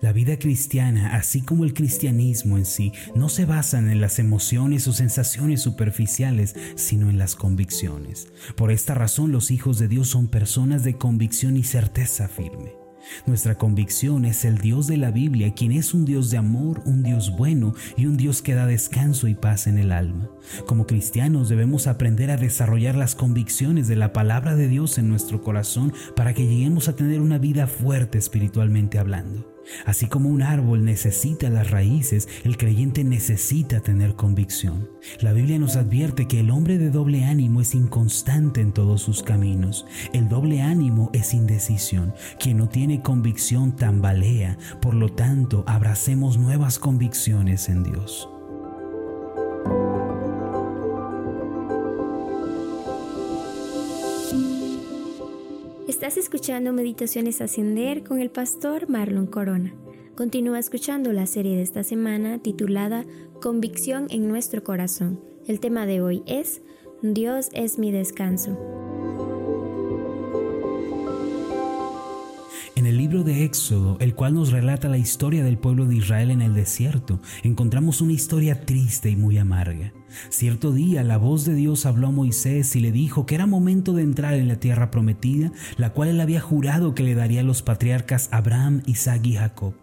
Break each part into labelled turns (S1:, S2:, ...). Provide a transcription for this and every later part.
S1: La vida cristiana, así como el cristianismo en sí, no se basan en las emociones o sensaciones superficiales, sino en las convicciones. Por esta razón los hijos de Dios son personas de convicción y certeza firme. Nuestra convicción es el Dios de la Biblia, quien es un Dios de amor, un Dios bueno y un Dios que da descanso y paz en el alma. Como cristianos debemos aprender a desarrollar las convicciones de la palabra de Dios en nuestro corazón para que lleguemos a tener una vida fuerte espiritualmente hablando. Así como un árbol necesita las raíces, el creyente necesita tener convicción. La Biblia nos advierte que el hombre de doble ánimo es inconstante en todos sus caminos. El doble ánimo es indecisión. Quien no tiene convicción tambalea. Por lo tanto, abracemos nuevas convicciones en Dios.
S2: Estás escuchando Meditaciones Ascender con el pastor Marlon Corona. Continúa escuchando la serie de esta semana titulada Convicción en nuestro corazón. El tema de hoy es Dios es mi descanso.
S1: De Éxodo, el cual nos relata la historia del pueblo de Israel en el desierto, encontramos una historia triste y muy amarga. Cierto día la voz de Dios habló a Moisés y le dijo que era momento de entrar en la tierra prometida, la cual él había jurado que le daría a los patriarcas Abraham, Isaac y Jacob.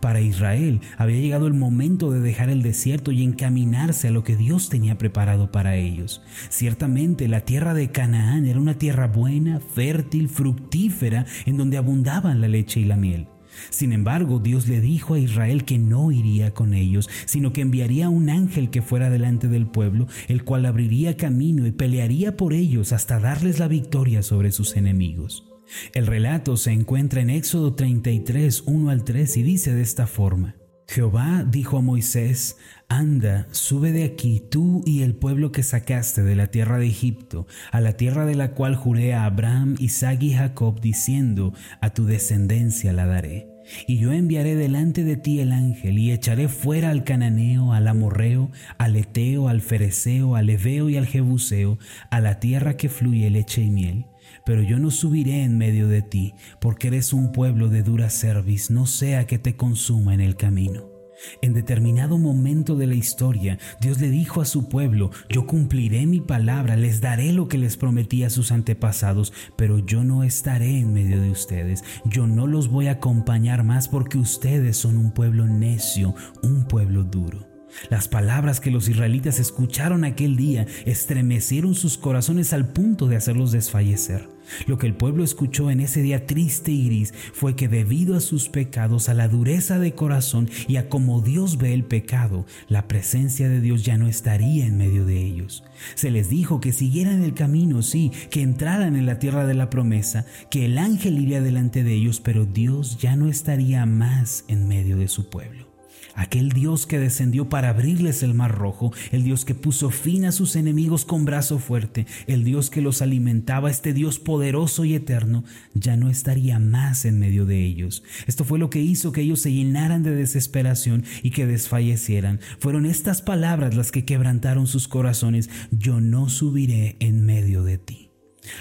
S1: Para Israel había llegado el momento de dejar el desierto y encaminarse a lo que Dios tenía preparado para ellos. Ciertamente la tierra de Canaán era una tierra buena, fértil, fructífera, en donde abundaban la leche y la miel. Sin embargo, Dios le dijo a Israel que no iría con ellos, sino que enviaría un ángel que fuera delante del pueblo, el cual abriría camino y pelearía por ellos hasta darles la victoria sobre sus enemigos. El relato se encuentra en Éxodo 33, 1 al 3 y dice de esta forma. Jehová dijo a Moisés, Anda, sube de aquí tú y el pueblo que sacaste de la tierra de Egipto, a la tierra de la cual juré a Abraham, Isaac y Jacob, diciendo, A tu descendencia la daré. Y yo enviaré delante de ti el ángel y echaré fuera al cananeo, al amorreo, al eteo, al fereceo, al eveo y al jebuseo, a la tierra que fluye leche y miel pero yo no subiré en medio de ti, porque eres un pueblo de dura cerviz, no sea que te consuma en el camino. En determinado momento de la historia, Dios le dijo a su pueblo, yo cumpliré mi palabra, les daré lo que les prometí a sus antepasados, pero yo no estaré en medio de ustedes, yo no los voy a acompañar más porque ustedes son un pueblo necio, un pueblo duro. Las palabras que los israelitas escucharon aquel día estremecieron sus corazones al punto de hacerlos desfallecer. Lo que el pueblo escuchó en ese día triste y gris fue que debido a sus pecados, a la dureza de corazón y a cómo Dios ve el pecado, la presencia de Dios ya no estaría en medio de ellos. Se les dijo que siguieran el camino, sí, que entraran en la tierra de la promesa, que el ángel iría delante de ellos, pero Dios ya no estaría más en medio de su pueblo aquel Dios que descendió para abrirles el mar rojo, el Dios que puso fin a sus enemigos con brazo fuerte, el Dios que los alimentaba, este Dios poderoso y eterno, ya no estaría más en medio de ellos. Esto fue lo que hizo que ellos se llenaran de desesperación y que desfallecieran. Fueron estas palabras las que quebrantaron sus corazones, yo no subiré en medio de ti.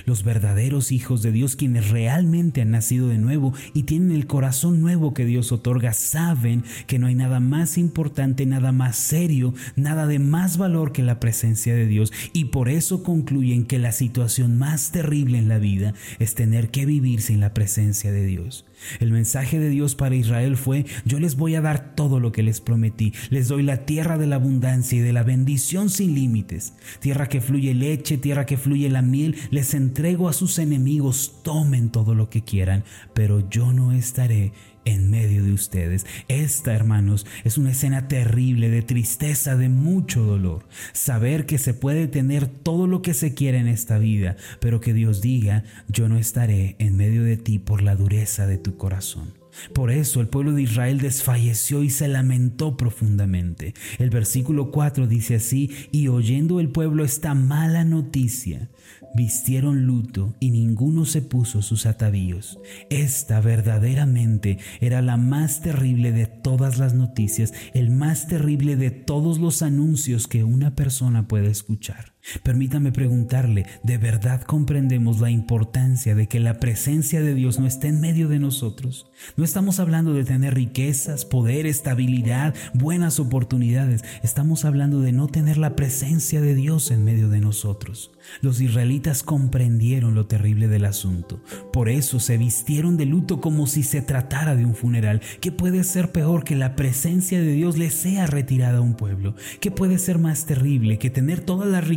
S1: Los verdaderos hijos de Dios, quienes realmente han nacido de nuevo y tienen el corazón nuevo que Dios otorga, saben que no hay nada más importante, nada más serio, nada de más valor que la presencia de Dios y por eso concluyen que la situación más terrible en la vida es tener que vivir sin la presencia de Dios. El mensaje de Dios para Israel fue, yo les voy a dar todo lo que les prometí, les doy la tierra de la abundancia y de la bendición sin límites, tierra que fluye leche, tierra que fluye la miel, les entrego a sus enemigos, tomen todo lo que quieran, pero yo no estaré en medio de ustedes. Esta, hermanos, es una escena terrible de tristeza, de mucho dolor. Saber que se puede tener todo lo que se quiere en esta vida, pero que Dios diga, yo no estaré en medio de ti por la dureza de tu corazón. Por eso el pueblo de Israel desfalleció y se lamentó profundamente. El versículo 4 dice así, y oyendo el pueblo esta mala noticia, vistieron luto y ninguno se puso sus atavíos. Esta verdaderamente era la más terrible de todas las noticias, el más terrible de todos los anuncios que una persona puede escuchar. Permítame preguntarle, ¿de verdad comprendemos la importancia de que la presencia de Dios no esté en medio de nosotros? No estamos hablando de tener riquezas, poder, estabilidad, buenas oportunidades. Estamos hablando de no tener la presencia de Dios en medio de nosotros. Los israelitas comprendieron lo terrible del asunto. Por eso se vistieron de luto como si se tratara de un funeral. ¿Qué puede ser peor que la presencia de Dios le sea retirada a un pueblo? ¿Qué puede ser más terrible que tener todas las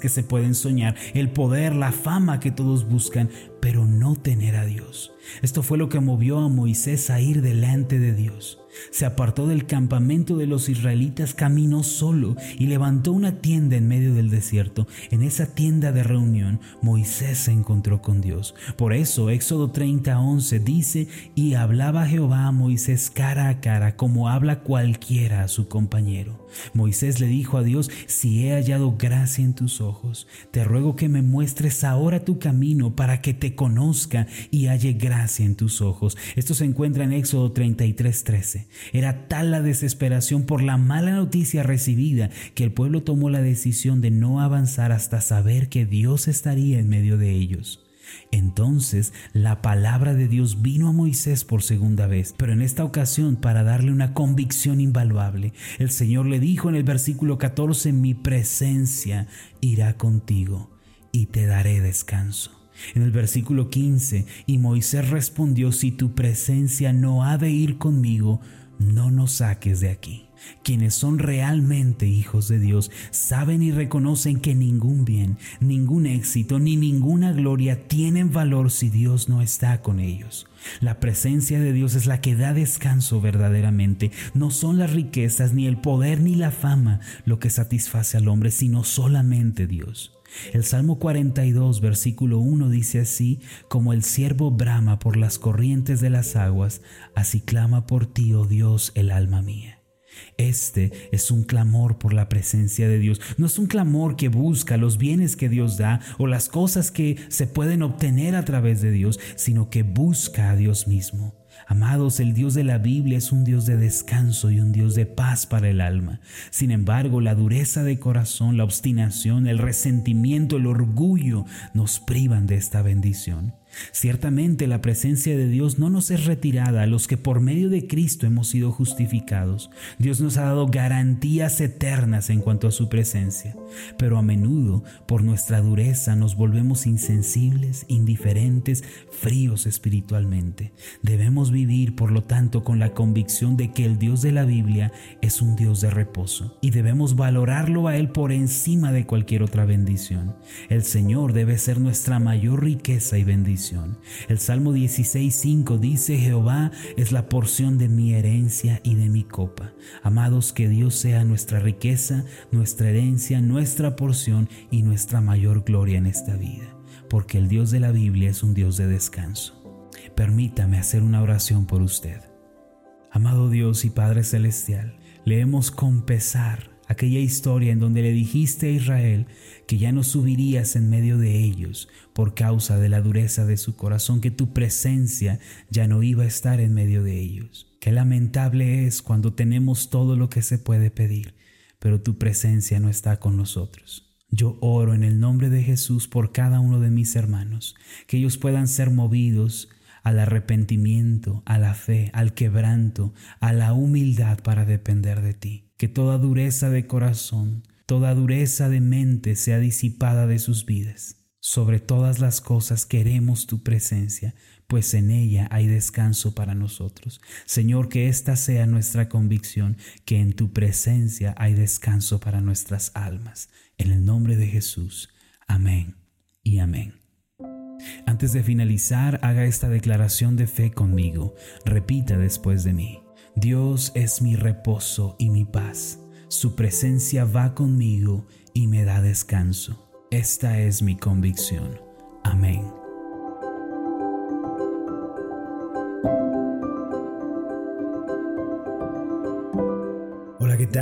S1: que se pueden soñar, el poder, la fama que todos buscan, pero no tener a Dios? Esto fue lo que movió a Moisés a ir delante de Dios. Se apartó del campamento de los israelitas, caminó solo y levantó una tienda en medio del desierto. En esa tienda de reunión, Moisés se encontró con Dios. Por eso, Éxodo 30:11 dice, y hablaba Jehová a Moisés cara a cara, como habla cualquiera a su compañero. Moisés le dijo a Dios, si he hallado gracia en tus ojos, te ruego que me muestres ahora tu camino para que te conozca y halle gracia en tus ojos. Esto se encuentra en Éxodo 33:13. Era tal la desesperación por la mala noticia recibida que el pueblo tomó la decisión de no avanzar hasta saber que Dios estaría en medio de ellos. Entonces la palabra de Dios vino a Moisés por segunda vez, pero en esta ocasión para darle una convicción invaluable. El Señor le dijo en el versículo 14, mi presencia irá contigo y te daré descanso. En el versículo 15, y Moisés respondió, si tu presencia no ha de ir conmigo, no nos saques de aquí. Quienes son realmente hijos de Dios saben y reconocen que ningún bien, ningún éxito ni ninguna gloria tienen valor si Dios no está con ellos. La presencia de Dios es la que da descanso verdaderamente. No son las riquezas, ni el poder, ni la fama lo que satisface al hombre, sino solamente Dios. El Salmo 42, versículo 1 dice así, como el siervo brama por las corrientes de las aguas, así clama por ti, oh Dios, el alma mía. Este es un clamor por la presencia de Dios. No es un clamor que busca los bienes que Dios da o las cosas que se pueden obtener a través de Dios, sino que busca a Dios mismo. Amados, el Dios de la Biblia es un Dios de descanso y un Dios de paz para el alma. Sin embargo, la dureza de corazón, la obstinación, el resentimiento, el orgullo nos privan de esta bendición. Ciertamente la presencia de Dios no nos es retirada a los que por medio de Cristo hemos sido justificados. Dios nos ha dado garantías eternas en cuanto a su presencia, pero a menudo por nuestra dureza nos volvemos insensibles, indiferentes, fríos espiritualmente. Debemos vivir, por lo tanto, con la convicción de que el Dios de la Biblia es un Dios de reposo y debemos valorarlo a Él por encima de cualquier otra bendición. El Señor debe ser nuestra mayor riqueza y bendición el Salmo 16.5 dice, Jehová es la porción de mi herencia y de mi copa. Amados, que Dios sea nuestra riqueza, nuestra herencia, nuestra porción y nuestra mayor gloria en esta vida, porque el Dios de la Biblia es un Dios de descanso. Permítame hacer una oración por usted. Amado Dios y Padre Celestial, leemos con pesar aquella historia en donde le dijiste a Israel que ya no subirías en medio de ellos por causa de la dureza de su corazón, que tu presencia ya no iba a estar en medio de ellos. Qué lamentable es cuando tenemos todo lo que se puede pedir, pero tu presencia no está con nosotros. Yo oro en el nombre de Jesús por cada uno de mis hermanos, que ellos puedan ser movidos al arrepentimiento, a la fe, al quebranto, a la humildad para depender de ti que toda dureza de corazón, toda dureza de mente sea disipada de sus vidas. Sobre todas las cosas queremos tu presencia, pues en ella hay descanso para nosotros. Señor, que esta sea nuestra convicción, que en tu presencia hay descanso para nuestras almas. En el nombre de Jesús. Amén y amén. Antes de finalizar, haga esta declaración de fe conmigo. Repita después de mí. Dios es mi reposo y mi paz. Su presencia va conmigo y me da descanso. Esta es mi convicción. Amén.